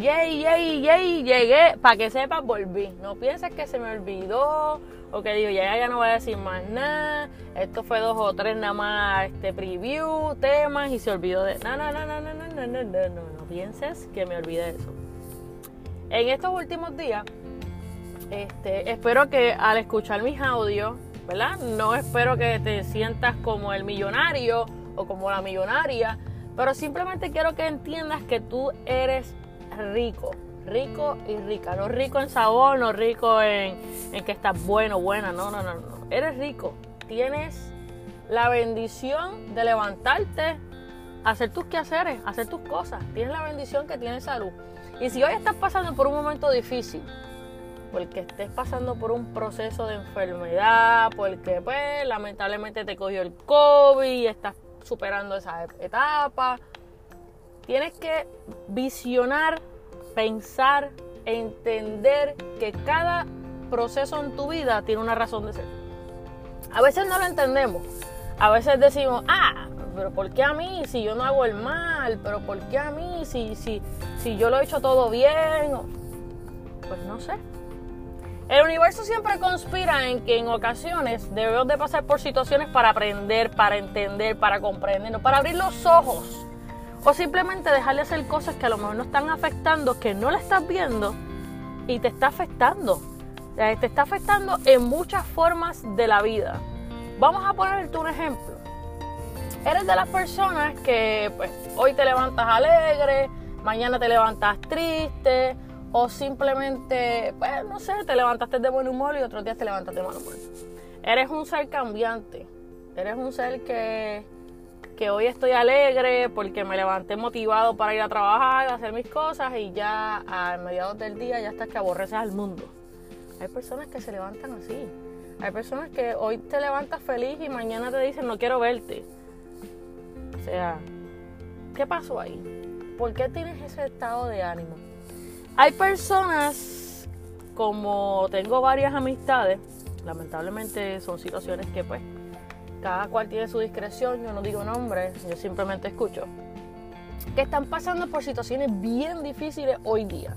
yay, yay, yay, llegué, para que sepas, volví. No pienses que se me olvidó o que digo, ya, ya no voy a decir más nada. Esto fue dos o tres nada más este preview, temas y se olvidó de. No, no, no, no, no, no, no, no, no, no, no pienses que me olvidé de eso. En estos últimos días, este, espero que al escuchar mis audios, ¿verdad? No espero que te sientas como el millonario o como la millonaria, pero simplemente quiero que entiendas que tú eres rico, rico y rica. No rico en sabor, no rico en, que estás bueno, buena. No, no, no, no. Eres rico. Tienes la bendición de levantarte, hacer tus quehaceres, hacer tus cosas. Tienes la bendición que tienes salud. Y si hoy estás pasando por un momento difícil, porque estés pasando por un proceso de enfermedad, porque pues lamentablemente te cogió el COVID y estás superando esa etapa, tienes que visionar pensar, entender que cada proceso en tu vida tiene una razón de ser. A veces no lo entendemos. A veces decimos, ah, pero ¿por qué a mí si yo no hago el mal? ¿Pero por qué a mí si, si, si yo lo he hecho todo bien? Pues no sé. El universo siempre conspira en que en ocasiones debemos de pasar por situaciones para aprender, para entender, para comprender, para abrir los ojos o simplemente dejarle hacer cosas que a lo mejor no están afectando, que no la estás viendo y te está afectando. Te está afectando en muchas formas de la vida. Vamos a ponerte un ejemplo. Eres de las personas que pues, hoy te levantas alegre, mañana te levantas triste, o simplemente, pues no sé, te levantaste de buen humor y otros días te levantas de mal humor. Eres un ser cambiante. Eres un ser que que hoy estoy alegre porque me levanté motivado para ir a trabajar, a hacer mis cosas y ya a mediados del día ya estás que aborreces al mundo. Hay personas que se levantan así. Hay personas que hoy te levantas feliz y mañana te dicen no quiero verte. O sea, ¿qué pasó ahí? ¿Por qué tienes ese estado de ánimo? Hay personas, como tengo varias amistades, lamentablemente son situaciones que pues cada cual tiene su discreción, yo no digo nombres, yo simplemente escucho, que están pasando por situaciones bien difíciles hoy día.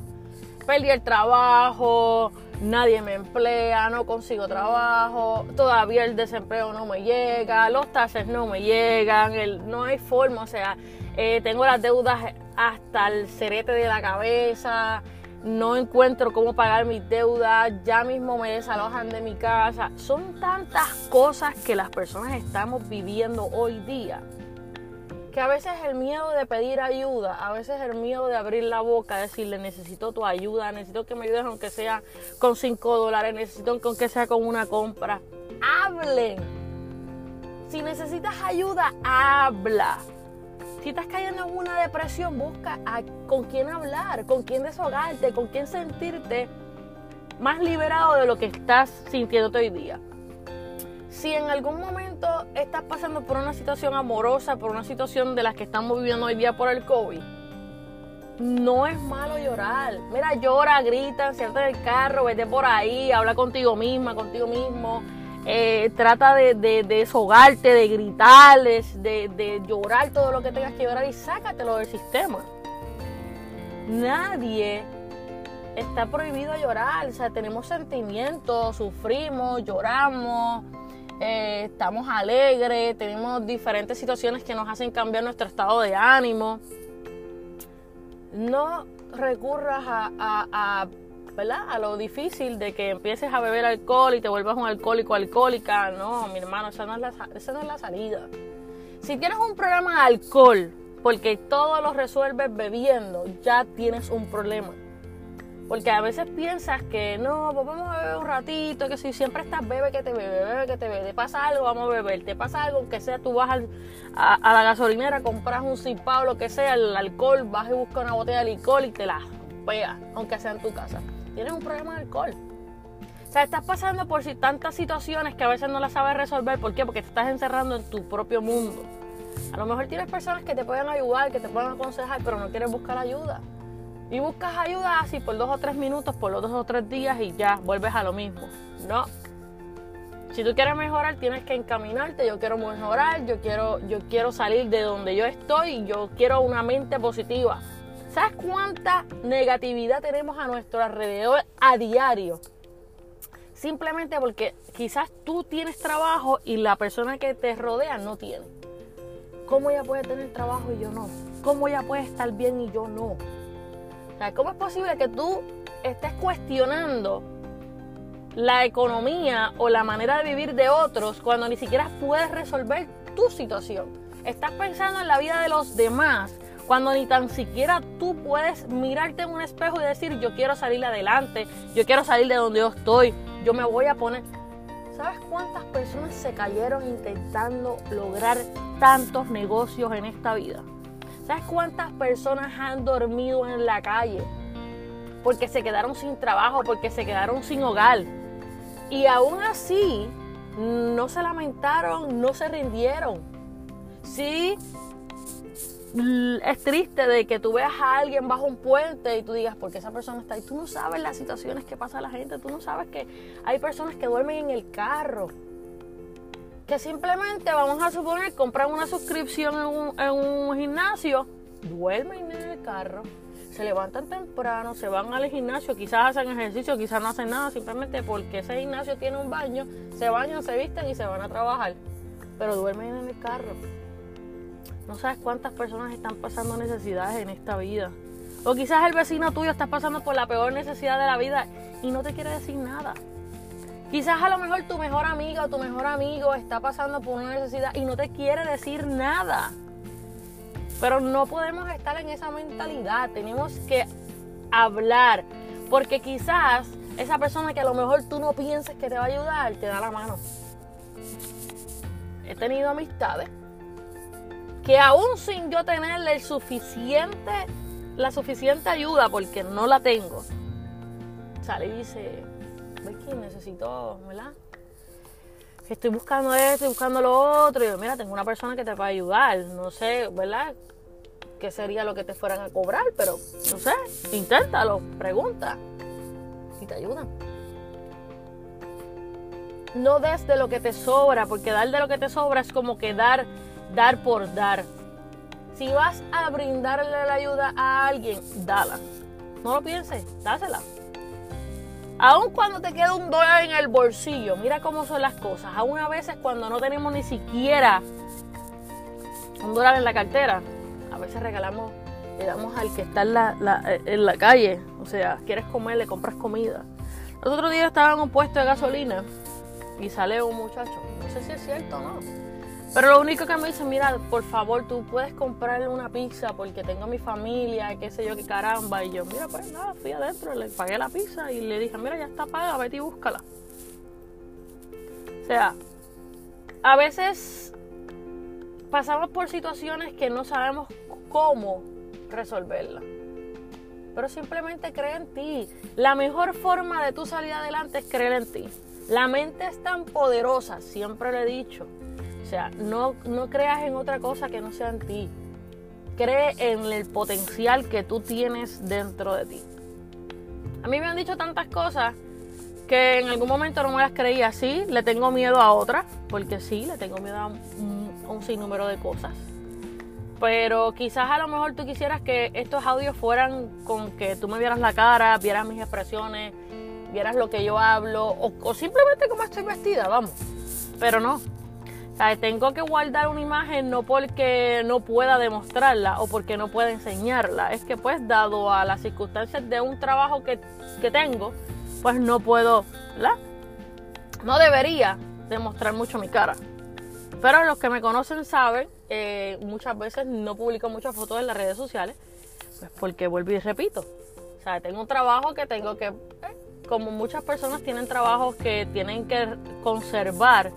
Perdí el trabajo, nadie me emplea, no consigo trabajo, todavía el desempleo no me llega, los tases no me llegan, no hay forma, o sea, eh, tengo las deudas hasta el cerete de la cabeza, no encuentro cómo pagar mis deudas, ya mismo me desalojan de mi casa. Son tantas cosas que las personas estamos viviendo hoy día que a veces el miedo de pedir ayuda, a veces el miedo de abrir la boca, decirle necesito tu ayuda, necesito que me ayudes aunque sea con 5 dólares, necesito que aunque sea con una compra. Hablen. Si necesitas ayuda, habla. Si estás cayendo en una depresión, busca con quién hablar, con quién desahogarte, con quién sentirte más liberado de lo que estás sintiendo hoy día. Si en algún momento estás pasando por una situación amorosa, por una situación de las que estamos viviendo hoy día por el COVID, no es malo llorar. Mira, llora, grita, enciende el carro, vete por ahí, habla contigo misma, contigo mismo eh, trata de, de, deshogarte, de gritar, de, llorar todo lo que tengas que llorar y sácatelo del sistema. Nadie está prohibido llorar, o sea, tenemos sentimientos, sufrimos, lloramos, eh, estamos alegres, tenemos diferentes situaciones que nos hacen cambiar nuestro estado de ánimo. No recurras a ¿verdad? A lo difícil de que empieces a beber alcohol y te vuelvas un alcohólico alcohólica. No, mi hermano, esa no es la, esa no es la salida. Si tienes un problema de alcohol, porque todo lo resuelves bebiendo, ya tienes un problema. Porque a veces piensas que no, pues vamos a beber un ratito, que si siempre estás bebe que te bebe, bebe que te bebe, te pasa algo, vamos a beber, te pasa algo, aunque sea tú vas a, la gasolinera, compras un cipado, lo que sea, el alcohol, vas y buscas una botella de licor y te la pegas, aunque sea en tu casa tienes un problema de alcohol. O sea, estás pasando por tantas situaciones que a veces no las sabes resolver. ¿Por qué? Porque te estás encerrando en tu propio mundo. A lo mejor tienes personas que te pueden ayudar, que te pueden aconsejar, pero no quieres buscar ayuda. Y buscas ayuda así por dos o tres minutos, por los dos o tres días y ya vuelves a lo mismo. No. Si tú quieres mejorar, tienes que encaminarte. Yo quiero mejorar, yo quiero, yo quiero salir de donde yo estoy, yo quiero una mente positiva. ¿Sabes cuánta negatividad tenemos a nuestro alrededor a diario? Simplemente porque quizás tú tienes trabajo y la persona que te rodea no tiene. ¿Cómo ella puede tener trabajo y yo no? ¿Cómo ella puede estar bien y yo no? ¿cómo es posible que tú estés cuestionando la economía o la manera de vivir de otros cuando ni siquiera puedes resolver tu situación? Estás pensando en la vida de los demás cuando ni tan siquiera tú puedes mirarte en un espejo y decir yo quiero salir adelante, yo quiero salir de donde yo estoy, yo me voy a poner... ¿Sabes cuántas personas se cayeron intentando lograr tantos negocios en esta vida? ¿Sabes cuántas personas han dormido en la calle? Porque se quedaron sin trabajo, porque se quedaron sin hogar. Y aún así, no se lamentaron, no se rindieron. Sí, es triste de que tú veas a alguien bajo un puente y tú digas, ¿por qué esa persona está ahí? Tú no sabes las situaciones que pasa la gente, tú no sabes que hay personas que duermen en el carro que simplemente vamos a suponer compran una suscripción en un, gimnasio, duermen en el carro, se levantan temprano, se van al gimnasio, quizás hacen ejercicio, quizás no hacen nada, simplemente porque ese gimnasio tiene un baño, se bañan, se visten y se van a trabajar, pero duermen en el carro. No sabes cuántas personas están pasando necesidades en esta vida. O quizás el vecino tuyo está pasando por la peor necesidad de la vida y no te quiere decir nada. Quizás a lo mejor tu mejor amiga o tu mejor amigo está pasando por una necesidad y no te quiere decir nada. Pero no podemos estar en esa mentalidad. Tenemos que hablar. Porque quizás esa persona que a lo mejor tú no piensas que te va a ayudar, te da la mano. He tenido amistades que aún sin yo tenerle el suficiente, la suficiente ayuda, porque no la tengo, sale y dice, que necesito, ¿verdad? Estoy buscando esto, estoy buscando lo otro. Y yo, mira, tengo una persona que te puede ayudar. No sé, ¿verdad? ¿Qué sería lo que te fueran a cobrar? Pero, no sé, inténtalo, pregunta. Y te ayudan. No des de lo que te sobra, porque dar de lo que te sobra es como que dar, dar por dar. Si vas a brindarle la ayuda a alguien, dala. No lo pienses, dásela. Aun cuando te queda un dólar en el bolsillo, mira cómo son las cosas. Aún a veces cuando no tenemos ni siquiera un dólar en la cartera, a veces regalamos, le damos al que está en la, calle. O sea, quieres comer, le compras comida. Los otros días estaba en un puesto de gasolina y sale un muchacho. No sé si es cierto o no pero lo único que me dice, mira, por favor, tú puedes comprarle una pizza porque tengo mi familia, qué sé yo, qué caramba. Y yo, mira, pues nada, fui adentro, le pagué la pizza y le dije, mira, ya está paga, vete y búscala. O sea, a veces pasamos por situaciones que no sabemos cómo resolverla. Pero simplemente cree en ti. La mejor forma de tú salir adelante es creer en ti. La mente es tan poderosa, siempre lo he dicho sea, no, no creas en otra cosa que no sea en ti. Cree en el potencial que tú tienes dentro de ti. A mí me han dicho tantas cosas que en algún momento no me las creía. Sí, le tengo miedo a otras, porque sí, le tengo miedo a un, sinnúmero de cosas. Pero quizás a lo mejor tú quisieras que estos audios fueran con que tú me vieras la cara, vieras mis expresiones, vieras lo que yo hablo, o, o simplemente cómo estoy vestida, vamos. Pero no, tengo que guardar una imagen no porque no pueda demostrarla o porque no pueda enseñarla. Es que pues dado a las circunstancias de un trabajo que, tengo, pues no puedo, ¿verdad? No debería demostrar mucho mi cara. Pero los que me conocen saben, eh, muchas veces no publico muchas fotos en las redes sociales, pues porque vuelvo y repito. O sea, tengo un trabajo que tengo que, eh, como muchas personas tienen trabajos que tienen que conservar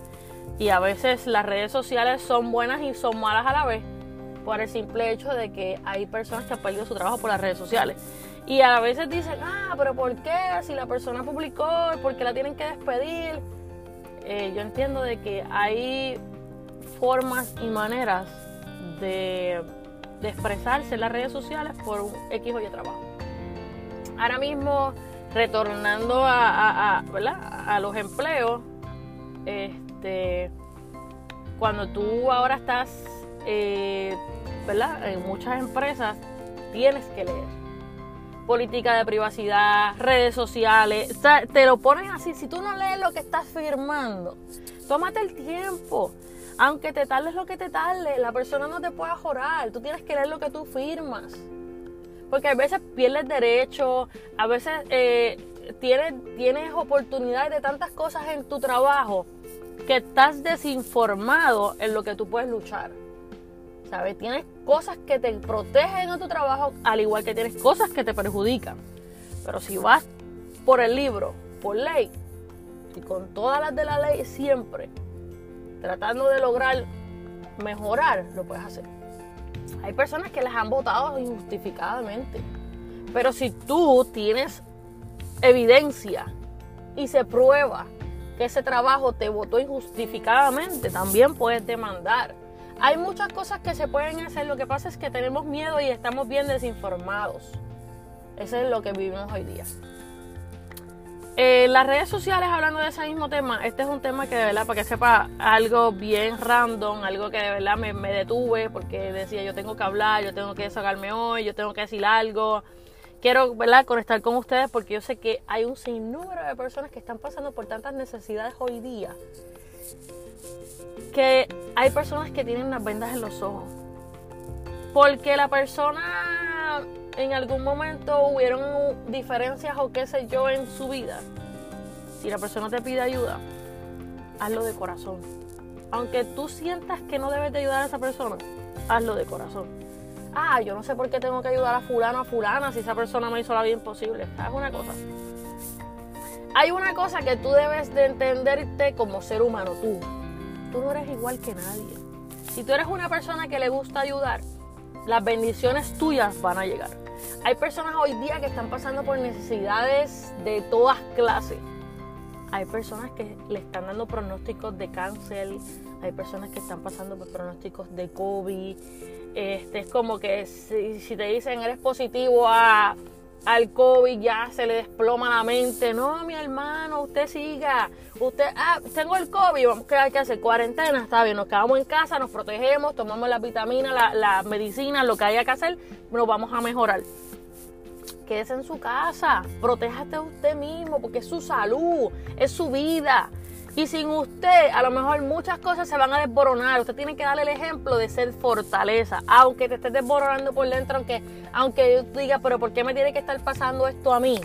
y a veces las redes sociales son buenas y son malas a la vez por el simple hecho de que hay personas que han perdido su trabajo por las redes sociales. Y a veces dicen, ah, pero ¿por qué? Si la persona publicó, ¿por qué la tienen que despedir? Eh, yo entiendo de que hay formas y maneras de, expresarse en las redes sociales por un X o Y trabajo. Ahora mismo, retornando a, a los empleos, este, cuando tú ahora estás, eh, ¿verdad? En muchas empresas tienes que leer. Política de privacidad, redes sociales, te lo ponen así. Si tú no lees lo que estás firmando, tómate el tiempo. Aunque te tardes lo que te tarde, la persona no te puede jorar. Tú tienes que leer lo que tú firmas. Porque a veces pierdes derechos, a veces eh, tienes, tienes oportunidades de tantas cosas en tu trabajo que estás desinformado en lo que tú puedes luchar. ¿Sabes? Tienes cosas que te protegen en tu trabajo, al igual que tienes cosas que te perjudican. Pero si vas por el libro, por ley, y con todas las de la ley siempre, tratando de lograr mejorar, lo puedes hacer. Hay personas que las han votado injustificadamente. Pero si tú tienes evidencia y se prueba que ese trabajo te votó injustificadamente, también puedes demandar. Hay muchas cosas que se pueden hacer, lo que pasa es que tenemos miedo y estamos bien desinformados. Eso es lo que vivimos hoy día. Eh, las redes sociales, hablando de ese mismo tema, este es un tema que de verdad, para que sepa, algo bien random, algo que de verdad me, detuve porque decía yo tengo que hablar, yo tengo que desahogarme hoy, yo tengo que decir algo. Quiero ¿verdad? conectar con ustedes porque yo sé que hay un sinnúmero de personas que están pasando por tantas necesidades hoy día que hay personas que tienen las vendas en los ojos. Porque la persona en algún momento hubieron diferencias o qué sé yo en su vida, si la persona te pide ayuda, hazlo de corazón. Aunque tú sientas que no debes de ayudar a esa persona, hazlo de corazón. Ah, yo no sé por qué tengo que ayudar a fulano a fulana si esa persona me hizo la vida imposible. ¿Sabes una cosa? Hay una cosa que tú debes de entenderte como ser humano, tú. Tú no eres igual que nadie. Si tú eres una persona que le gusta ayudar, las bendiciones tuyas van a llegar. Hay personas hoy día que están pasando por necesidades de todas clases. Hay personas que le están dando pronósticos de cáncer, hay personas que están pasando por pronósticos de COVID. Este, es como que si, te dicen eres positivo a al COVID ya se le desploma la mente. No, mi hermano, usted siga. Usted, ah, tengo el COVID, vamos a que hacer cuarentena, está bien, nos quedamos en casa, nos protegemos, tomamos las vitaminas, la, la medicina, lo que haya que hacer, nos vamos a mejorar. Quédese en su casa, protéjate usted mismo, porque es su salud, es su vida. Y sin usted, a lo mejor muchas cosas se van a desboronar. Usted tiene que darle el ejemplo de ser fortaleza. Aunque te estés desboronando por dentro, aunque, aunque yo diga, pero ¿por qué me tiene que estar pasando esto a mí?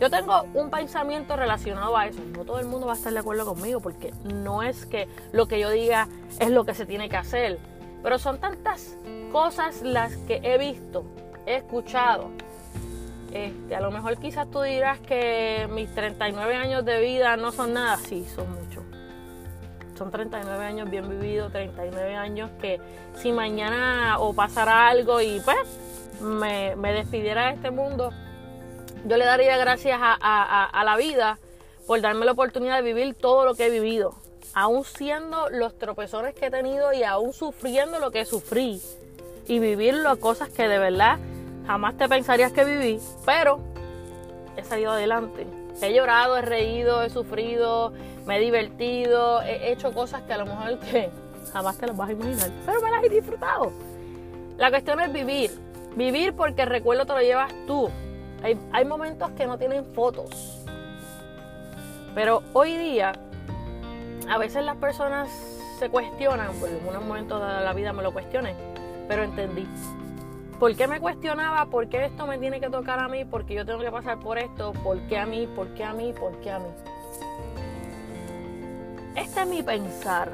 Yo tengo un pensamiento relacionado a eso. No todo el mundo va a estar de acuerdo conmigo porque no es que lo que yo diga es lo que se tiene que hacer. Pero son tantas cosas las que he visto, he escuchado, este, a lo mejor quizás tú dirás que mis 39 años de vida no son nada. Sí, son. Son 39 años bien vividos, 39 años que si mañana o pasara algo y pues me, despidiera de este mundo, yo le daría gracias a, la vida por darme la oportunidad de vivir todo lo que he vivido. Aún siendo los tropezones que he tenido y aún sufriendo lo que sufrí. Y vivir las cosas que de verdad jamás te pensarías que viví, pero he salido adelante. He llorado, he reído, he sufrido, me he divertido, he hecho cosas que a lo mejor que jamás te las vas a imaginar, pero me las he disfrutado. La cuestión es vivir, vivir porque el recuerdo te lo llevas tú. Hay, hay momentos que no tienen fotos, pero hoy día a veces las personas se cuestionan, por algunos momentos de la vida me lo cuestioné, pero entendí ¿Por qué me cuestionaba por qué esto me tiene que tocar a mí? ¿Por qué yo tengo que pasar por esto? ¿Por qué a mí? ¿Por qué a mí? ¿Por qué a mí? Este es mi pensar.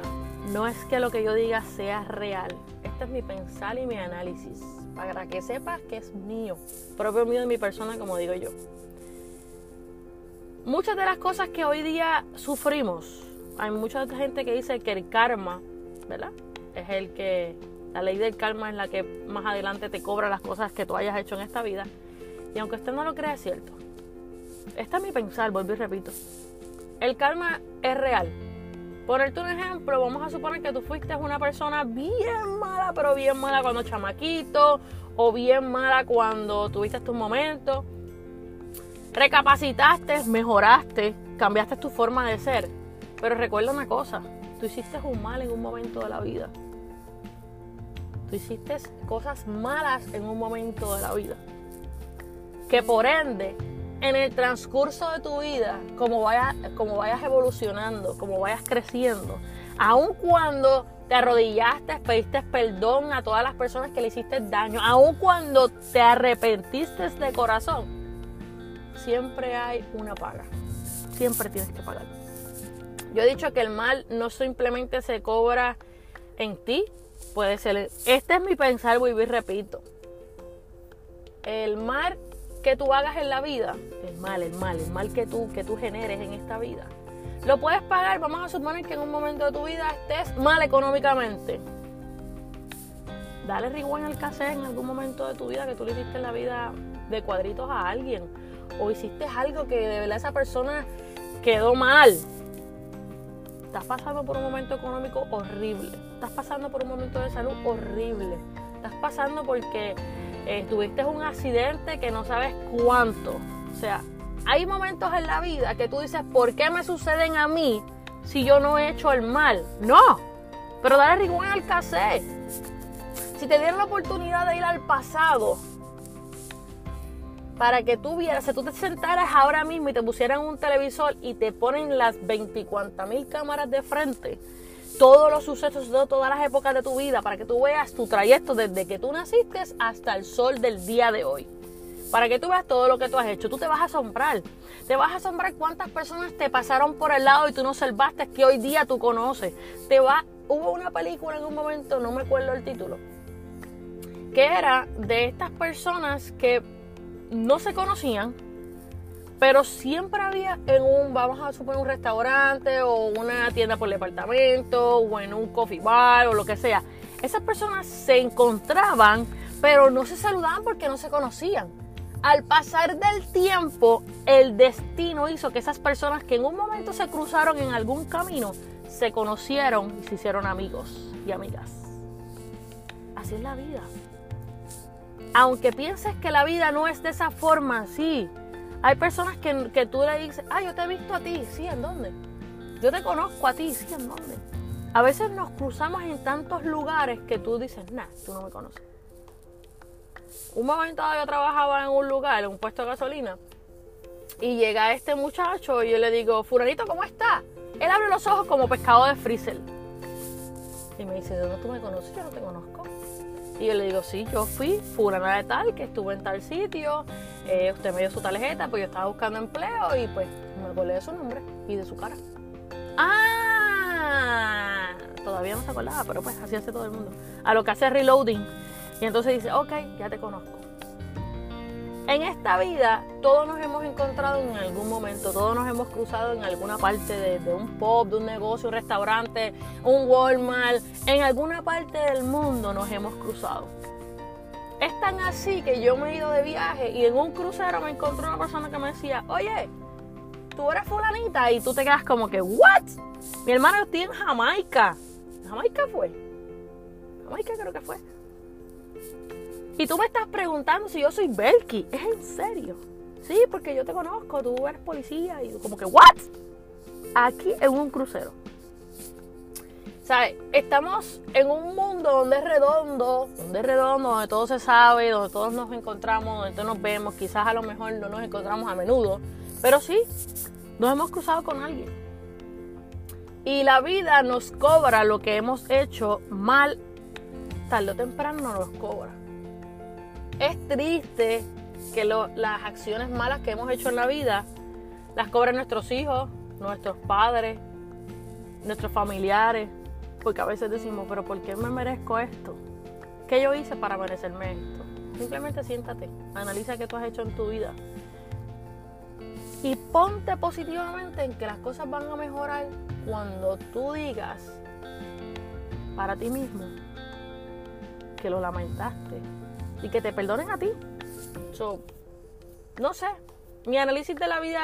No es que lo que yo diga sea real. Este es mi pensar y mi análisis. Para que sepas que es mío. Propio mío de mi persona, como digo yo. Muchas de las cosas que hoy día sufrimos, hay mucha gente que dice que el karma, ¿verdad? Es el que la ley del karma es la que más adelante te cobra las cosas que tú hayas hecho en esta vida. Y aunque usted no lo crea, es cierto. Este es mi pensar, vuelvo y repito. El karma es real. Por un ejemplo, vamos a suponer que tú fuiste una persona bien mala, pero bien mala cuando chamaquito, o bien mala cuando tuviste tus momentos. Recapacitaste, mejoraste, cambiaste tu forma de ser. Pero recuerda una cosa, tú hiciste un mal en un momento de la vida tú hiciste cosas malas en un momento de la vida. Que por ende, en el transcurso de tu vida, como vayas, como vayas evolucionando, como vayas creciendo, aun cuando te arrodillaste, pediste perdón a todas las personas que le hiciste daño, aun cuando te arrepentiste de corazón, siempre hay una paga. Siempre tienes que pagar. Yo he dicho que el mal no simplemente se cobra en ti, puede ser. Este es mi pensar, vivir, repito. El mal que tú hagas en la vida, el mal, el mal, el mal que tú, que tú generes en esta vida, lo puedes pagar. Vamos a suponer que en un momento de tu vida estés mal económicamente. Dale rewind al cassette en algún momento de tu vida que tú le hiciste en la vida de cuadritos a alguien. O hiciste algo que de verdad esa persona quedó mal estás pasando por un momento económico horrible, estás pasando por un momento de salud horrible, estás pasando porque eh, tuviste un accidente que no sabes cuánto. O sea, hay momentos en la vida que tú dices, ¿por qué me suceden a mí si yo no he hecho el mal? No, pero dale rigor al cassette. Si te dieron la oportunidad de ir al pasado, para que tú vieras, si tú te sentaras ahora mismo y te pusieran un televisor y te ponen las 24 mil cámaras de frente, todos los sucesos de todas las épocas de tu vida, para que tú veas tu trayecto desde que tú naciste hasta el sol del día de hoy. Para que tú veas todo lo que tú has hecho, tú te vas a asombrar. Te vas a asombrar cuántas personas te pasaron por el lado y tú no salvaste que hoy día tú conoces. Te va, hubo una película en un momento, no me acuerdo el título, que era de estas personas que no se conocían, pero siempre había en un, vamos a suponer, un restaurante o una tienda por departamento o en un coffee bar o lo que sea. Esas personas se encontraban, pero no se saludaban porque no se conocían. Al pasar del tiempo, el destino hizo que esas personas que en un momento se cruzaron en algún camino, se conocieron y se hicieron amigos y amigas. Así es la vida aunque pienses que la vida no es de esa forma, sí. Hay personas que, que tú le dices, ah, yo te he visto a ti, sí, ¿en dónde? Yo te conozco a ti, sí, ¿en dónde? A veces nos cruzamos en tantos lugares que tú dices, nah, tú no me conoces. Un momento yo trabajaba en un lugar, en un puesto de gasolina, y llega este muchacho y yo le digo, Furanito, ¿cómo está? Él abre los ojos como pescado de freezer. Y me dice, ¿de dónde tú me conoces? Yo no te conozco. Y yo le digo, sí, yo fui fulana de tal, que estuve en tal sitio, eh, usted me dio su tarjeta, pues yo estaba buscando empleo y pues me acordé de su nombre y de su cara. ¡Ah! Todavía no se acordaba, pero pues así hace todo el mundo. A lo que hace reloading. Y entonces dice, ok, ya te conozco. En esta vida todos nos hemos encontrado en algún momento, todos nos hemos cruzado en alguna parte de, un pub, de un negocio, un restaurante, un Walmart, en alguna parte del mundo nos hemos cruzado. Es tan así que yo me he ido de viaje y en un crucero me encontré una persona que me decía, oye, tú eres fulanita y tú te quedas como que, ¿what? Mi hermano estoy en Jamaica. ¿Jamaica fue? Jamaica creo que fue. Y tú me estás preguntando si yo soy Belky. ¿Es en serio? Sí, porque yo te conozco, tú eres policía. Y como que, ¿what? Aquí en un crucero. ¿Sabes? Estamos en un mundo donde es redondo, donde es redondo, donde todo se sabe, donde todos nos encontramos, donde todos nos vemos. Quizás a lo mejor no nos encontramos a menudo, pero sí, nos hemos cruzado con alguien. Y la vida nos cobra lo que hemos hecho mal, tarde o temprano nos cobra. Es triste que las acciones malas que hemos hecho en la vida las cobren nuestros hijos, nuestros padres, nuestros familiares, porque a veces decimos, pero ¿por qué me merezco esto? ¿Qué yo hice para merecerme esto? Simplemente siéntate, analiza qué tú has hecho en tu vida y ponte positivamente en que las cosas van a mejorar cuando tú digas para ti mismo que lo lamentaste y que te perdonen a ti. no sé, mi análisis de la vida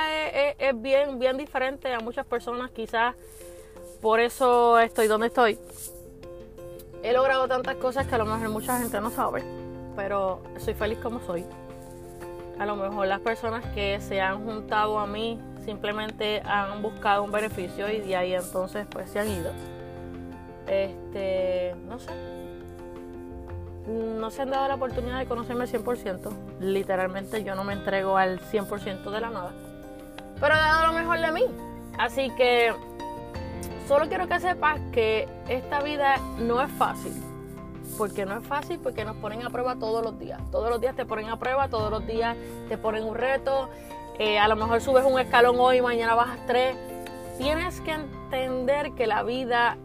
es, bien, bien diferente a muchas personas, quizás por eso estoy donde estoy. He logrado tantas cosas que a lo mejor mucha gente no sabe, pero soy feliz como soy. A lo mejor las personas que se han juntado a mí simplemente han buscado un beneficio y de ahí entonces pues se han ido. Este, no sé, no se han dado la oportunidad de conocerme al 100%. Literalmente yo no me entrego al 100% de la nada. Pero he dado lo mejor de mí. Así que solo quiero que sepas que esta vida no es fácil. Porque no es fácil, porque nos ponen a prueba todos los días. Todos los días te ponen a prueba, todos los días te ponen un reto. Eh, a lo mejor subes un escalón hoy, mañana bajas tres. Tienes que entender que la vida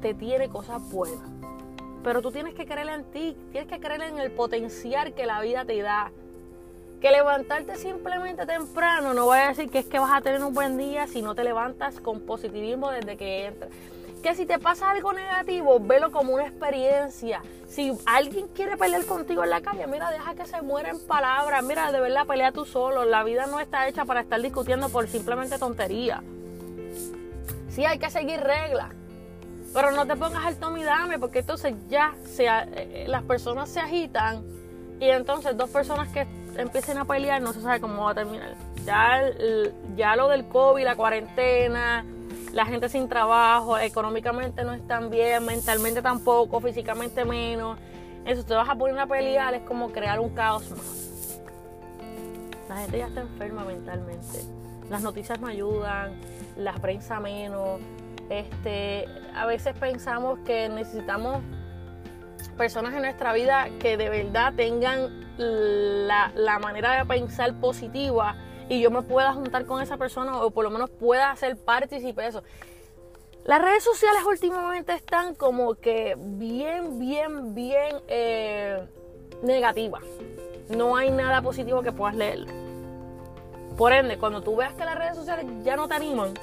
te tiene cosas buenas. Pero tú tienes que creer en ti, tienes que creer en el potencial que la vida te da. Que levantarte simplemente temprano no voy a decir que es que vas a tener un buen día si no te levantas con positivismo desde que entras. Que si te pasa algo negativo, velo como una experiencia. Si alguien quiere pelear contigo en la calle, mira, deja que se muera en palabras. Mira, de verdad, pelea tú solo. La vida no está hecha para estar discutiendo por simplemente tontería. Sí, hay que seguir reglas. Pero no te pongas el tome y dame, porque entonces ya se, eh, las personas se agitan y entonces dos personas que empiecen a pelear no se sabe cómo va a terminar. Ya, ya lo del COVID, la cuarentena, la gente sin trabajo, económicamente no están bien, mentalmente tampoco, físicamente menos. Eso, te vas a poner a pelear, es como crear un caos más. La gente ya está enferma mentalmente. Las noticias no ayudan, la prensa menos, este, a veces pensamos que necesitamos personas en nuestra vida que de verdad tengan la, manera de pensar positiva y yo me pueda juntar con esa persona o por lo menos pueda ser partícipe de eso. Las redes sociales últimamente están como que bien, bien, bien eh, negativas. No hay nada positivo que puedas leer. Por ende, cuando tú veas que las redes sociales ya no te animan,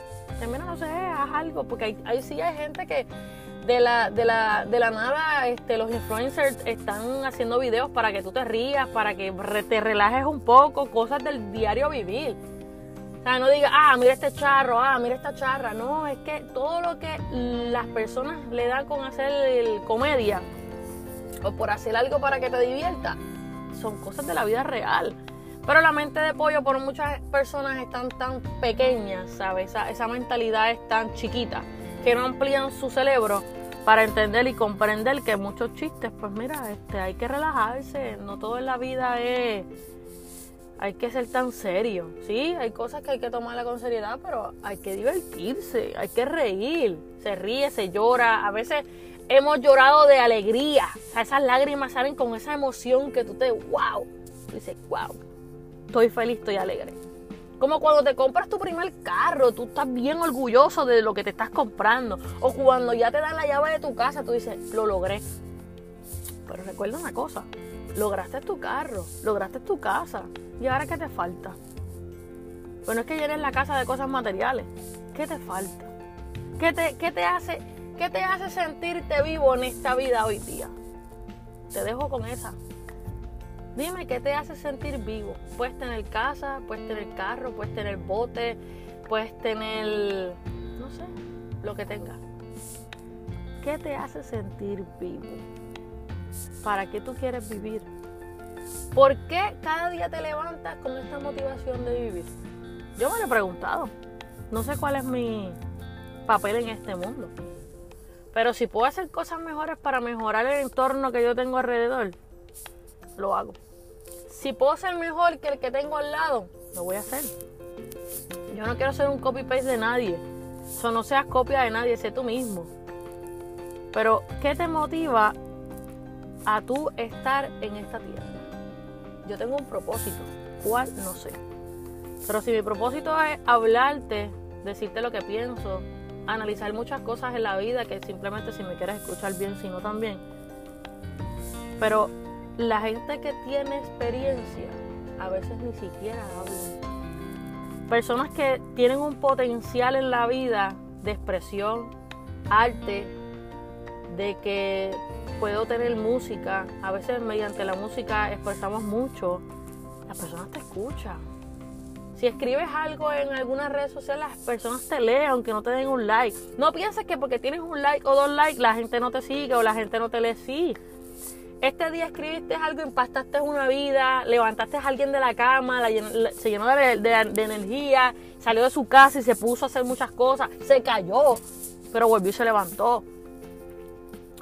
mira, no sé, haz algo, porque ahí, sí hay gente que de la, de la, de la nada este, los influencers están haciendo videos para que tú te rías, para que te relajes un poco, cosas del diario vivir. O sea, no diga, ah, mira este charro, ah, mira esta charra. No, es que todo lo que las personas le dan con hacer el comedia o por hacer algo para que te divierta, son cosas de la vida real. Pero la mente de pollo por muchas personas están tan pequeñas, ¿sabes? Esa, mentalidad es tan chiquita que no amplían su cerebro para entender y comprender que muchos chistes, pues mira, este, hay que relajarse, no todo en la vida es... Hay que ser tan serio, ¿sí? Hay cosas que hay que tomarla con seriedad, pero hay que divertirse, hay que reír. Se ríe, se llora, a veces hemos llorado de alegría. O sea, esas lágrimas salen con esa emoción que tú te, wow, dices, wow, estoy feliz, estoy alegre. Como cuando te compras tu primer carro, tú estás bien orgulloso de lo que te estás comprando. O cuando ya te dan la llave de tu casa, tú dices, lo logré. Pero recuerda una cosa, lograste tu carro, lograste tu casa. ¿Y ahora qué te falta? Bueno, es que llenes la casa de cosas materiales. ¿Qué te falta? ¿Qué te, qué te, hace, ¿Qué te hace sentirte vivo en esta vida hoy día? Te dejo con esa. Dime qué te hace sentir vivo. Puedes tener casa, puedes tener carro, puedes tener bote, puedes tener, no sé, lo que tengas. ¿Qué te hace sentir vivo? ¿Para qué tú quieres vivir? ¿Por qué cada día te levantas con esta motivación de vivir? Yo me lo he preguntado. No sé cuál es mi papel en este mundo. Pero si puedo hacer cosas mejores para mejorar el entorno que yo tengo alrededor, lo hago. Si puedo ser mejor que el que tengo al lado, lo voy a hacer. Yo no quiero ser un copy-paste de nadie. Eso no seas copia de nadie, sé tú mismo. Pero, ¿qué te motiva a tú estar en esta tierra? Yo tengo un propósito. ¿Cuál? No sé. Pero si mi propósito es hablarte, decirte lo que pienso, analizar muchas cosas en la vida que simplemente si me quieres escuchar bien, si no también. Pero la gente que tiene experiencia a veces ni siquiera habla. Personas que tienen un potencial en la vida de expresión, arte, de que puedo tener música, a veces mediante la música expresamos mucho, las personas te escuchan. Si escribes algo en alguna red social, las personas te leen aunque no te den un like. No pienses que porque tienes un like o dos likes la gente no te sigue o la gente no te lee. Sí, este día escribiste algo, impactaste una vida, levantaste a alguien de la cama, se llenó de, energía, salió de su casa y se puso a hacer muchas cosas, se cayó, pero volvió y se levantó.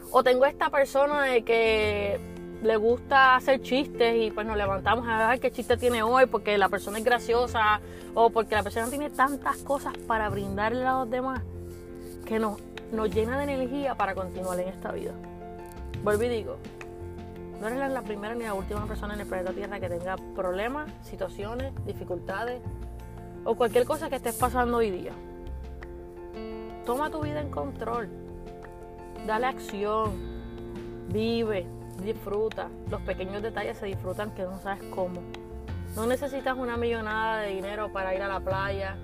O tengo esta persona de que le gusta hacer chistes y pues nos levantamos a ver qué chiste tiene hoy porque la persona es graciosa o porque la persona tiene tantas cosas para brindarle a los demás que nos, nos llena de energía para continuar en esta vida. Vuelvo y digo, no eres la primera ni la última persona en el planeta Tierra que tenga problemas, situaciones, dificultades o cualquier cosa que estés pasando hoy día. Toma tu vida en control. Dale acción. Vive disfruta. Los pequeños detalles se disfrutan que no sabes cómo. No necesitas una millonada de dinero para ir a la playa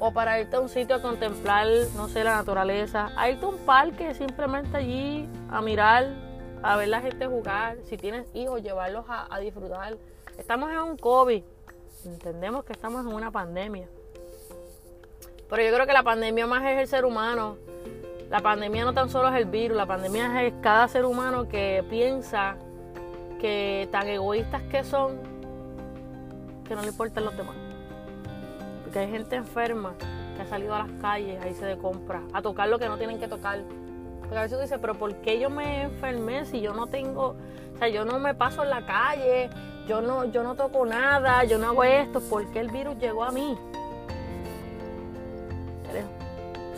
o para irte a un sitio a contemplar, no sé, la naturaleza. A irte a un parque simplemente allí a mirar, a ver la gente jugar. Si tienes hijos, llevarlos a, a disfrutar. Estamos en un COVID. Entendemos que estamos en una pandemia. Pero yo creo que la pandemia más es el ser humano la pandemia no tan solo es el virus, la pandemia es cada ser humano que piensa que tan egoístas que son, que no le importan los demás. Porque hay gente enferma que ha salido a las calles a irse de compra, a tocar lo que no tienen que tocar. Porque a veces tú dices, pero ¿por qué yo me enfermé si yo no tengo, o sea, yo no me paso en la calle, yo no, yo no toco nada, yo no hago esto, ¿por qué el virus llegó a mí?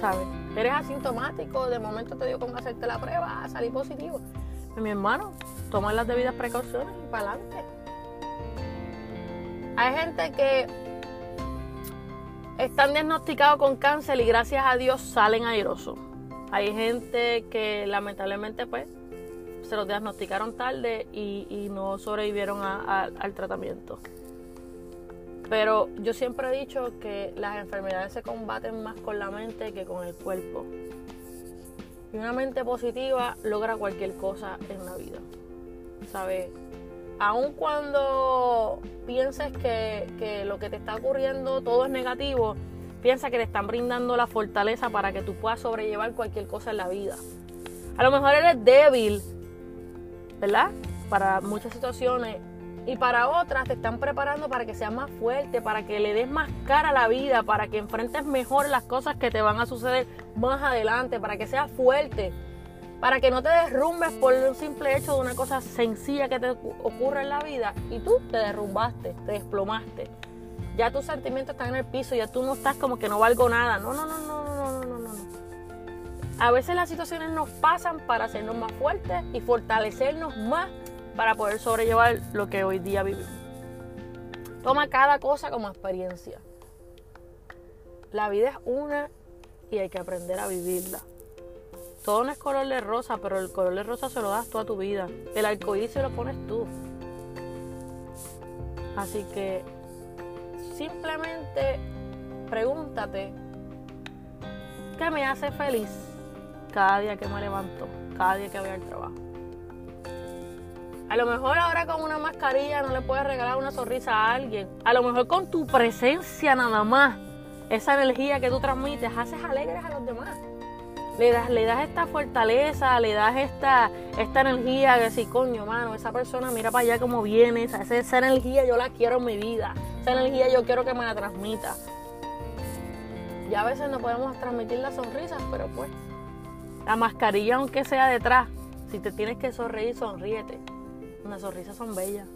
¿Sabes? eres asintomático, de momento te dio con hacerte la prueba, salir positivo. mi hermano, toma las debidas precauciones y para adelante. Hay gente que están diagnosticados con cáncer y gracias a Dios salen airosos. Hay gente que lamentablemente pues se los diagnosticaron tarde y, no sobrevivieron al tratamiento. Pero yo siempre he dicho que las enfermedades se combaten más con la mente que con el cuerpo. Y una mente positiva logra cualquier cosa en la vida. ¿Sabes? Aun cuando pienses que, que lo que te está ocurriendo todo es negativo, piensa que te están brindando la fortaleza para que tú puedas sobrellevar cualquier cosa en la vida. A lo mejor eres débil, ¿verdad? Para muchas situaciones y para otras te están preparando para que seas más fuerte, para que le des más cara a la vida, para que enfrentes mejor las cosas que te van a suceder más adelante, para que seas fuerte, para que no te derrumbes por un simple hecho de una cosa sencilla que te ocurre en la vida y tú te derrumbaste, te desplomaste. Ya tus sentimientos están en el piso, ya tú no estás como que no valgo nada. No, no, no, no, no, no, no, no. A veces las situaciones nos pasan para hacernos más fuertes y fortalecernos más para poder sobrellevar lo que hoy día vivimos. Toma cada cosa como experiencia. La vida es una y hay que aprender a vivirla. Todo no es color de rosa, pero el color de rosa se lo das toda tu vida. El arcoíris se lo pones tú. Así que simplemente pregúntate qué me hace feliz cada día que me levanto, cada día que voy al trabajo. A lo mejor ahora con una mascarilla no le puedes regalar una sonrisa a alguien. A lo mejor con tu presencia nada más, esa energía que tú transmites, haces alegres a los demás. Le das, le das esta fortaleza, le das esta, esta energía de decir, coño, mano, esa persona mira para allá como viene, esa, esa energía yo la quiero en mi vida, esa energía yo quiero que me la transmita. Y a veces no podemos transmitir las sonrisas, pero pues, la mascarilla aunque sea detrás, si te tienes que sonreír, sonríete. Las sonrisas son bellas.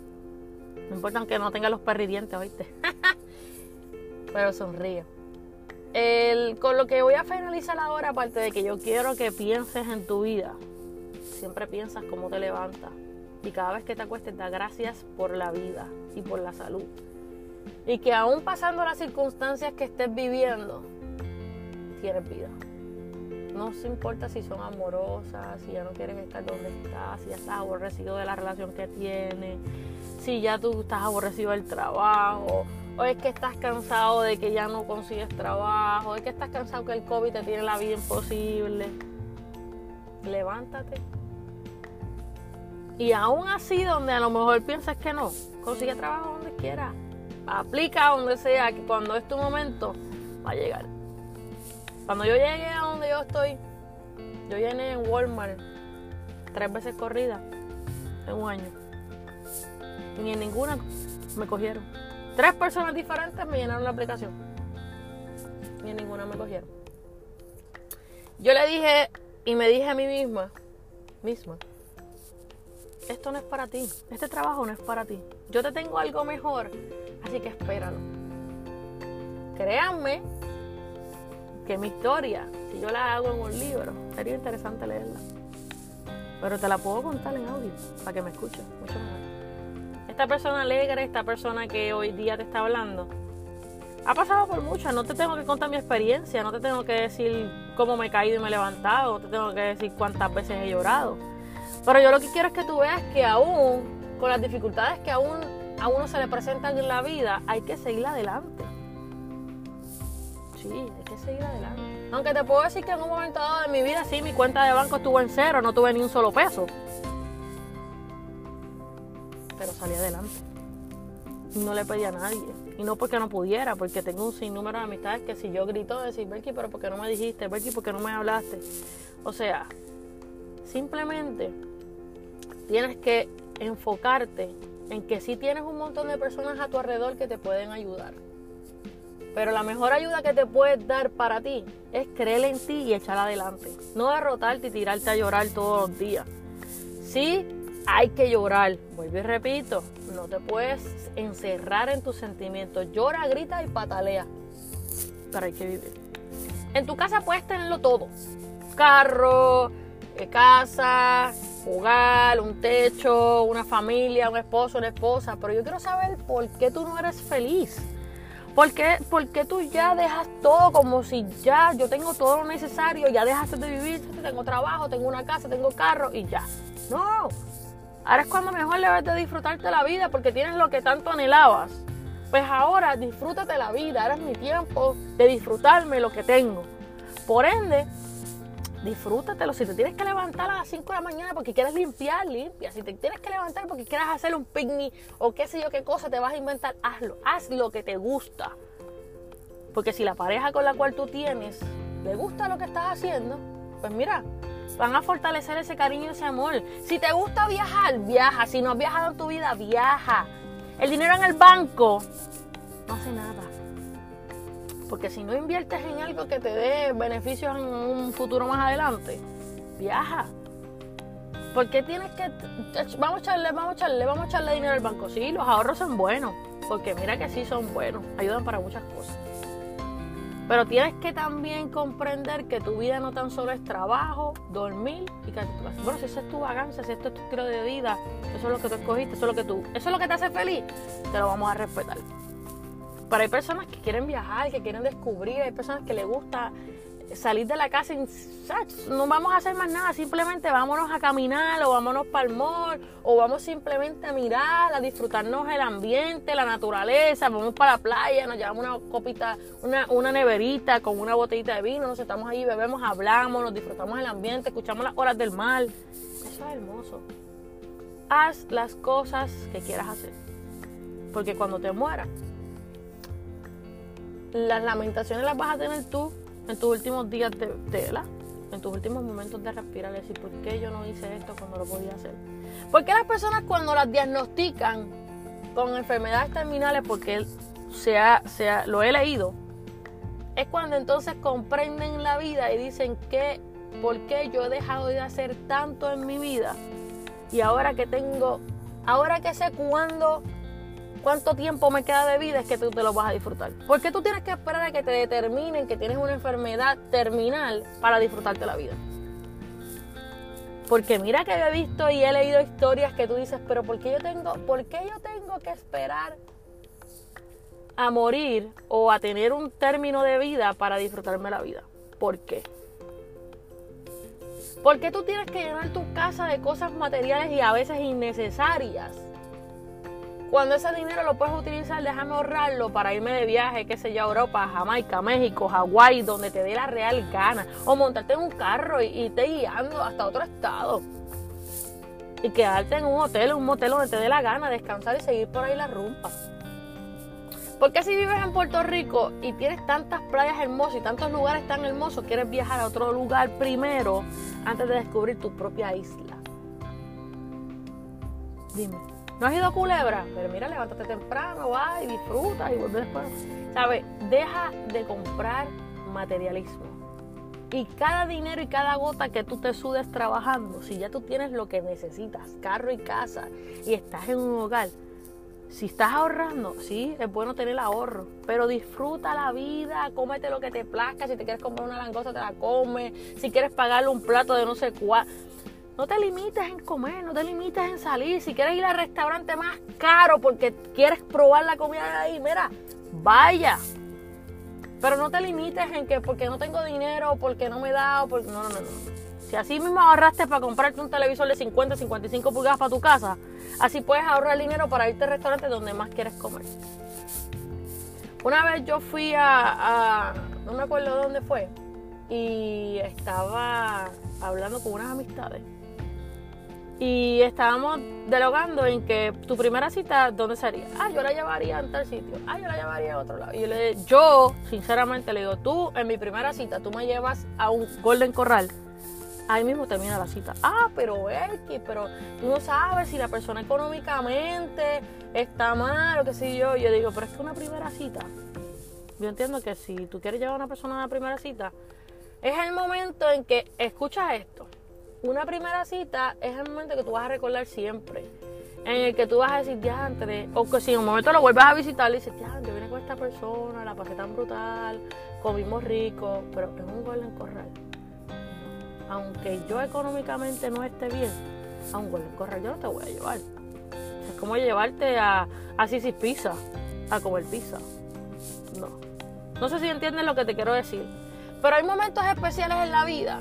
No importa que no tenga los perridientes, ¿oíste? Pero sonríe. con lo que voy a finalizar ahora, aparte de que yo quiero que pienses en tu vida, siempre piensas cómo te levantas. Y cada vez que te acuestes, da gracias por la vida y por la salud. Y que aún pasando las circunstancias que estés viviendo, tienes vida. No se importa si son amorosas, si ya no quieren estar donde estás, si ya estás aborrecido de la relación que tienes, si ya tú estás aborrecido del trabajo, o es que estás cansado de que ya no consigues trabajo, o es que estás cansado que el COVID te tiene la vida imposible. Levántate. Y aún así, donde a lo mejor piensas que no, consigue trabajo donde quieras. Aplica donde sea, que cuando es tu momento, va a llegar. Cuando yo llegué a donde yo estoy, yo llené en Walmart tres veces corrida en un año. Y ni en ninguna me cogieron. Tres personas diferentes me llenaron la aplicación. Ni en ninguna me cogieron. Yo le dije y me dije a mí misma misma, esto no es para ti, este trabajo no es para ti. Yo te tengo algo mejor, así que espéralo. Créanme que mi historia, si yo la hago en un libro, sería interesante leerla. Pero te la puedo contar en audio para que me escuches mucho mejor. Esta persona alegre, esta persona que hoy día te está hablando, ha pasado por muchas. No te tengo que contar mi experiencia, no te tengo que decir cómo me he caído y me he levantado, no te tengo que decir cuántas veces he llorado. Pero yo lo que quiero es que tú veas que aún, con las dificultades que aún a uno se le presentan en la vida, hay que seguir adelante. Sí, hay que seguir adelante. Aunque te puedo decir que en un momento dado de mi vida, sí, mi cuenta de banco estuvo en cero, no tuve ni un solo peso. Pero salí adelante. No le pedí a nadie. Y no porque no pudiera, porque tengo un sinnúmero de amistades que si yo grito, decir, Becky, pero ¿por qué no me dijiste? Becky, ¿por qué no me hablaste? O sea, simplemente tienes que enfocarte en que sí tienes un montón de personas a tu alrededor que te pueden ayudar. Pero la mejor ayuda que te puedes dar para ti es creer en ti y echar adelante. No derrotarte y tirarte a llorar todos los días. Sí, hay que llorar. Vuelvo y repito, no te puedes encerrar en tus sentimientos. Llora, grita y patalea. Pero hay que vivir. En tu casa puedes tenerlo todo. Carro, eh, casa, hogar, un techo, una familia, un esposo, una esposa. Pero yo quiero saber por qué tú no eres feliz. ¿Por qué, ¿Por qué, tú ya dejas todo como si ya yo tengo todo lo necesario, ya dejaste de vivir, tengo trabajo, tengo una casa, tengo carro y ya? No, Ahora es cuando mejor debes de disfrutarte la vida porque tienes lo que tanto anhelabas. Pues ahora disfrútate la vida, ahora es mi tiempo de disfrutarme lo que tengo. Por ende, disfrútatelo. Si te tienes que levantar a las 5 de la mañana porque quieres limpiar, limpia. Si te tienes que levantar porque quieres hacer un picnic o qué sé yo qué cosa te vas a inventar, hazlo. Haz lo que te gusta. Porque si la pareja con la cual tú tienes le gusta lo que estás haciendo, pues mira, van a fortalecer ese cariño y ese amor. Si te gusta viajar, viaja. Si no has viajado en tu vida, viaja. El dinero en el banco no hace nada. Porque si no inviertes en algo que te dé beneficios en un futuro más adelante, viaja. ¿Por qué tienes que.? Vamos a echarle, vamos a echarle, vamos a echarle dinero al banco. Sí, los ahorros son buenos. Porque mira que sí son buenos. Ayudan para muchas cosas. Pero tienes que también comprender que tu vida no tan solo es trabajo, dormir y que bueno, si esa es tu vacancia, si esto es tu estilo de vida, eso es lo que tú escogiste, eso es lo que tú, eso es lo que te hace feliz, te lo vamos a respetar. Pero hay personas que quieren viajar, que quieren descubrir, hay personas que les gusta salir de la casa y no vamos a hacer más nada, simplemente vámonos a caminar o vámonos para el mall o vamos simplemente a mirar, a disfrutarnos el ambiente, la naturaleza, vamos para la playa, nos llevamos una copita, una, neverita con una botellita de vino, nos sentamos ahí, bebemos, hablamos, nos disfrutamos el ambiente, escuchamos las horas del mar. Eso es hermoso. Haz las cosas que quieras hacer. Porque cuando te mueras, las lamentaciones las vas a tener tú en tus últimos días de, en tus últimos momentos de respirar, decir, ¿por qué yo no hice esto cuando lo podía hacer? ¿Por qué las personas cuando las diagnostican con enfermedades terminales, porque sea, sea, lo he leído, es cuando entonces comprenden la vida y dicen que, ¿por qué yo he dejado de hacer tanto en mi vida? Y ahora que tengo, ahora que sé cuándo cuánto tiempo me queda de vida es que tú te lo vas a disfrutar. ¿Por qué tú tienes que esperar a que te determinen que tienes una enfermedad terminal para disfrutarte la vida? Porque mira que he visto y he leído historias que tú dices, pero ¿por qué yo tengo, por qué yo tengo que esperar a morir o a tener un término de vida para disfrutarme la vida? ¿Por qué? ¿Por qué tú tienes que llenar tu casa de cosas materiales y a veces innecesarias? Cuando ese dinero lo puedes utilizar, déjame ahorrarlo para irme de viaje, qué sé yo, a Europa, Jamaica, México, Hawái, donde te dé la real gana. O montarte en un carro y, irte guiando hasta otro estado. Y quedarte en un hotel, un motel donde te dé la gana, descansar y seguir por ahí la rumba. Porque si vives en Puerto Rico y tienes tantas playas hermosas y tantos lugares tan hermosos, quieres viajar a otro lugar primero antes de descubrir tu propia isla? Dime. ¿No has ido Culebra? Pero mira, levántate temprano, va y disfruta y vuelve después. ¿Sabes? Deja de comprar materialismo. Y cada dinero y cada gota que tú te sudes trabajando, si ya tú tienes lo que necesitas, carro y casa, y estás en un hogar, si estás ahorrando, sí, es bueno tener ahorro, pero disfruta la vida, cómete lo que te plazca, si te quieres comprar una langosta te la comes, si quieres pagarle un plato de no sé cuál. No te limites en comer, no te limites en salir. Si quieres ir al restaurante más caro porque quieres probar la comida de ahí, mira, vaya. Pero no te limites en que porque no tengo dinero, porque no me da, o porque... No, no, no, no. Si así mismo ahorraste para comprarte un televisor de 50, 55 pulgadas para tu casa, así puedes ahorrar dinero para irte al restaurante donde más quieres comer. Una vez yo fui a, a no me acuerdo dónde fue, y estaba hablando con unas amistades y estábamos dialogando en que tu primera cita, ¿dónde sería? Ah, yo la llevaría en tal sitio. Ah, yo la llevaría a otro lado. Y yo, le, yo, sinceramente, le digo, tú en mi primera cita, tú me llevas a un Golden Corral. Ahí mismo termina la cita. Ah, pero X, pero tú no sabes si la persona económicamente está mal o qué sé yo. Yo digo, pero es que una primera cita. Yo entiendo que si tú quieres llevar a una persona a una primera cita, es el momento en que escuchas esto una primera cita es el momento que tú vas a recordar siempre. En el que tú vas a decir, diantre, o que si en un momento lo vuelves a visitar y dices, diantre, vine con esta persona, la pasé tan brutal, comimos rico, pero es un Golden Corral. Aunque yo económicamente no esté bien, a un Golden Corral yo no te voy a llevar. Es como llevarte a, a Sisi Pizza, a comer pizza. No. No sé si entiendes lo que te quiero decir. Pero hay momentos especiales en la vida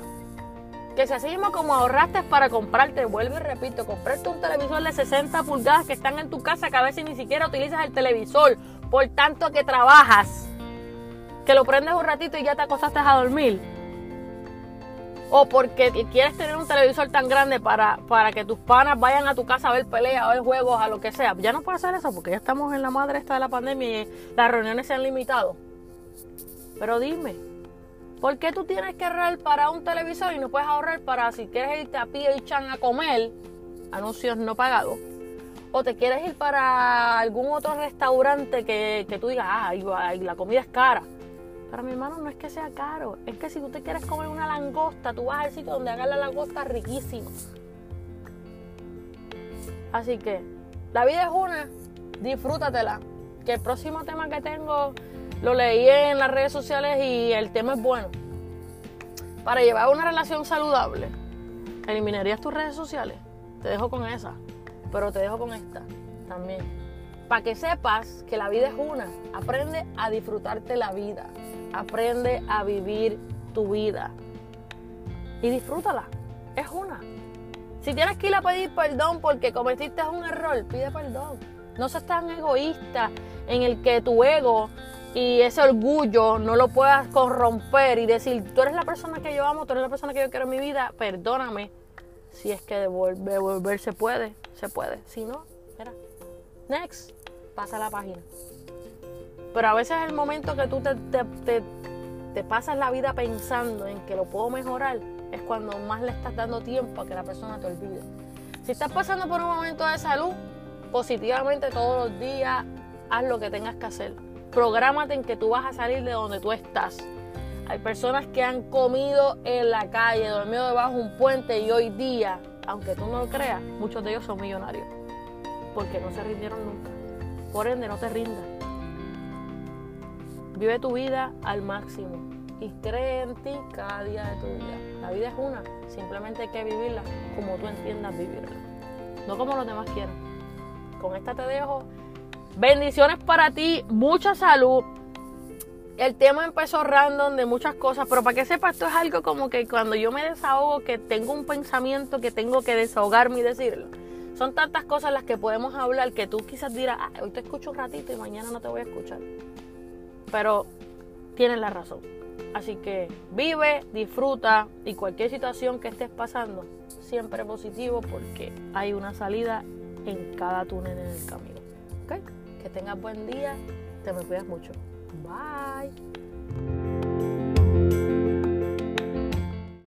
que si así mismo como ahorraste para comprarte, vuelvo y repito, comprarte un televisor de 60 pulgadas que están en tu casa que a veces ni siquiera utilizas el televisor, por tanto que trabajas, que lo prendes un ratito y ya te acostaste a dormir. O porque quieres tener un televisor tan grande para, para que tus panas vayan a tu casa a ver peleas, a ver juegos, a lo que sea. Ya no puedes hacer eso porque ya estamos en la madre esta de la pandemia y las reuniones se han limitado. Pero dime, ¿Por qué tú tienes que ahorrar para un televisor y no puedes ahorrar para si quieres irte a pie y chan a comer, anuncios no pagados? O te quieres ir para algún otro restaurante que, tú digas, ah, la comida es cara. Para mi hermano no es que sea caro, es que si tú te quieres comer una langosta, tú vas al sitio donde hagan la langosta riquísima. Así que la vida es una, disfrútatela. Que el próximo tema que tengo lo leí en las redes sociales y el tema es bueno. Para llevar una relación saludable, ¿eliminarías tus redes sociales? Te dejo con esa, pero te dejo con esta también. Para que sepas que la vida es una. Aprende a disfrutarte la vida. Aprende a vivir tu vida. Y disfrútala. Es una. Si tienes que ir a pedir perdón porque cometiste un error, pide perdón. No seas tan egoísta en el que tu ego y ese orgullo no lo puedas corromper y decir, tú eres la persona que yo amo, tú eres la persona que yo quiero en mi vida, perdóname. Si es que devolver, se puede, se puede. Si no, mira, next, pasa la página. Pero a veces el momento que tú te, te, te pasas la vida pensando en que lo puedo mejorar, es cuando más le estás dando tiempo a que la persona te olvide. Si estás pasando por un momento de salud, positivamente todos los días, haz lo que tengas que hacer Prográmate en que tú vas a salir de donde tú estás. Hay personas que han comido en la calle, dormido debajo de un puente y hoy día, aunque tú no lo creas, muchos de ellos son millonarios. Porque no se rindieron nunca. Por ende, no te rindas. Vive tu vida al máximo y cree en ti cada día de tu vida. La vida es una, simplemente hay que vivirla como tú entiendas vivirla, no como los demás quieran. Con esta te dejo. Bendiciones para ti, mucha salud. El tema empezó random de muchas cosas, pero para que sepas, esto es algo como que cuando yo me desahogo, que tengo un pensamiento que tengo que desahogarme y decirlo. Son tantas cosas las que podemos hablar que tú quizás dirás, ah, hoy te escucho un ratito y mañana no te voy a escuchar. Pero tienes la razón. Así que vive, disfruta y cualquier situación que estés pasando, siempre positivo porque hay una salida en cada túnel en el camino. ¿Okay? Que tengas buen día. Te me cuidas mucho. Bye.